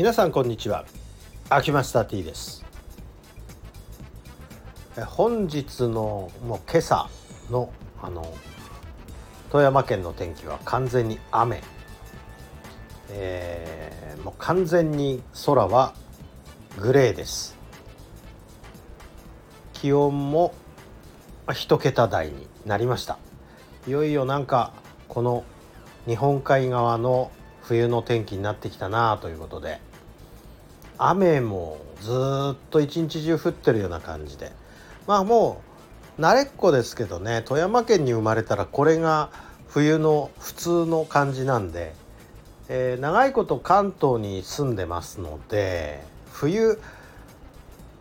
皆さんこんにちは。秋マスター T です。本日のもう今朝のあの富山県の天気は完全に雨、えー、もう完全に空はグレーです。気温も一桁台になりました。いよいよなんかこの日本海側の冬の天気になってきたなということで雨もずっと一日中降ってるような感じで。まあもう慣れっこですけどね富山県に生まれたらこれが冬の普通の感じなんで、えー、長いこと関東に住んでますので冬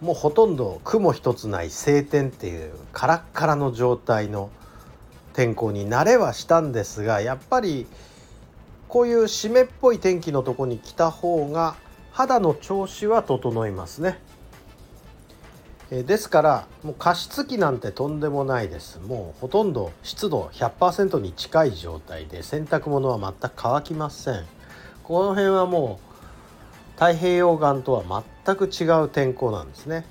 もうほとんど雲一つない晴天っていうカラッカラの状態の天候に慣れはしたんですがやっぱりこういう湿っぽい天気のとこに来た方が肌の調子は整いますね。えですからもう加湿器なんてとんでもないです。もうほとんど湿度100%に近い状態で洗濯物は全く乾きません。この辺はもう太平洋岸とは全く違う天候なんですね。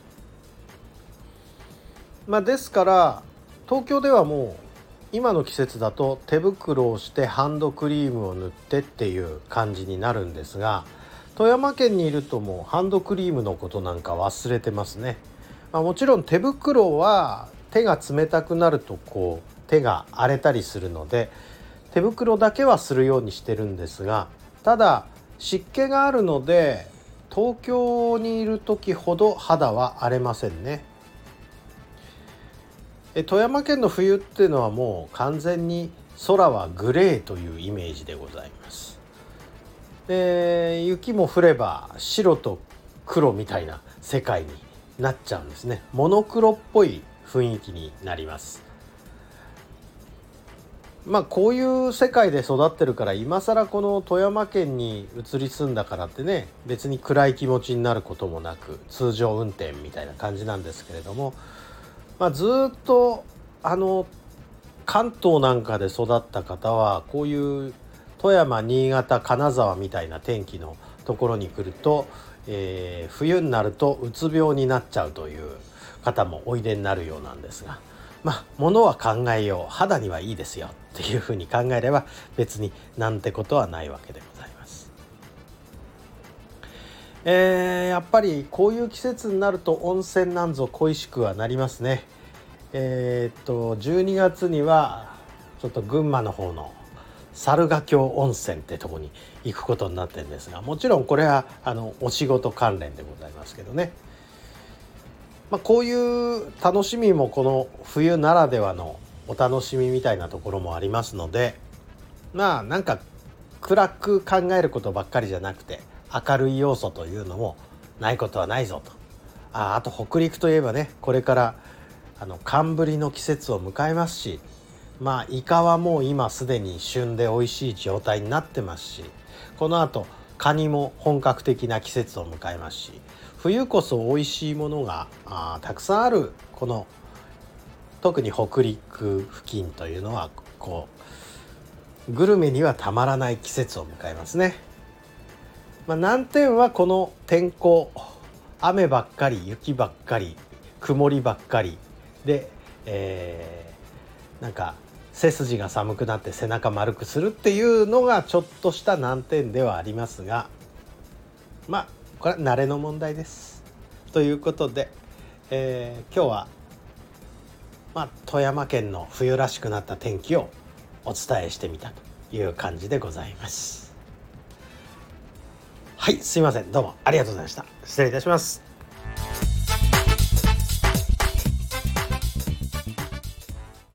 まあですから東京ではもう今の季節だと手袋をしてハンドクリームを塗ってっていう感じになるんですが富山県にいるともうハンドクリームのことなんか忘れてますね、まあ、もちろん手袋は手が冷たくなるとこう手が荒れたりするので手袋だけはするようにしてるんですがただ湿気があるので東京にいる時ほど肌は荒れませんね富山県の冬っていうのはもう完全に空はグレーというイメージでございます。で雪も降れば白と黒みたいな世界になっちゃうんですね。モノクロっぽい雰囲気になります。まあこういう世界で育ってるから今更この富山県に移り住んだからってね別に暗い気持ちになることもなく通常運転みたいな感じなんですけれどもまあ、ずっとあの関東なんかで育った方はこういう富山新潟金沢みたいな天気のところに来ると、えー、冬になるとうつ病になっちゃうという方もおいでになるようなんですがまあ物は考えよう肌にはいいですよっていうふうに考えれば別になんてことはないわけでございます。えー、やっぱりこういう季節になると温泉なんぞ恋しくはなりますね。えー、っと12月にはちょっと群馬の方の猿ヶ京温泉ってとこに行くことになってるんですがもちろんこれはあのお仕事関連でございますけどね、まあ、こういう楽しみもこの冬ならではのお楽しみみたいなところもありますのでまあなんか暗く考えることばっかりじゃなくて明るい要素というのもないことはないぞと。ああと北陸といえばねこれからあの寒ぶりの季節を迎えますしまあイカはもう今すでに旬で美味しい状態になってますしこのあとカニも本格的な季節を迎えますし冬こそ美味しいものがあたくさんあるこの特に北陸付近というのはこうグルメにはたまらない季節を迎えますね。まあ、難点はこの天候雨ばっかり雪ばっかり曇りばっかりで、えー、なんか背筋が寒くなって背中丸くするっていうのがちょっとした難点ではありますがまあこれは慣れの問題です。ということで、えー、今日は、まあ、富山県の冬らしくなった天気をお伝えしてみたという感じでございます。はいすいませんどうもありがとうございました失礼いたします。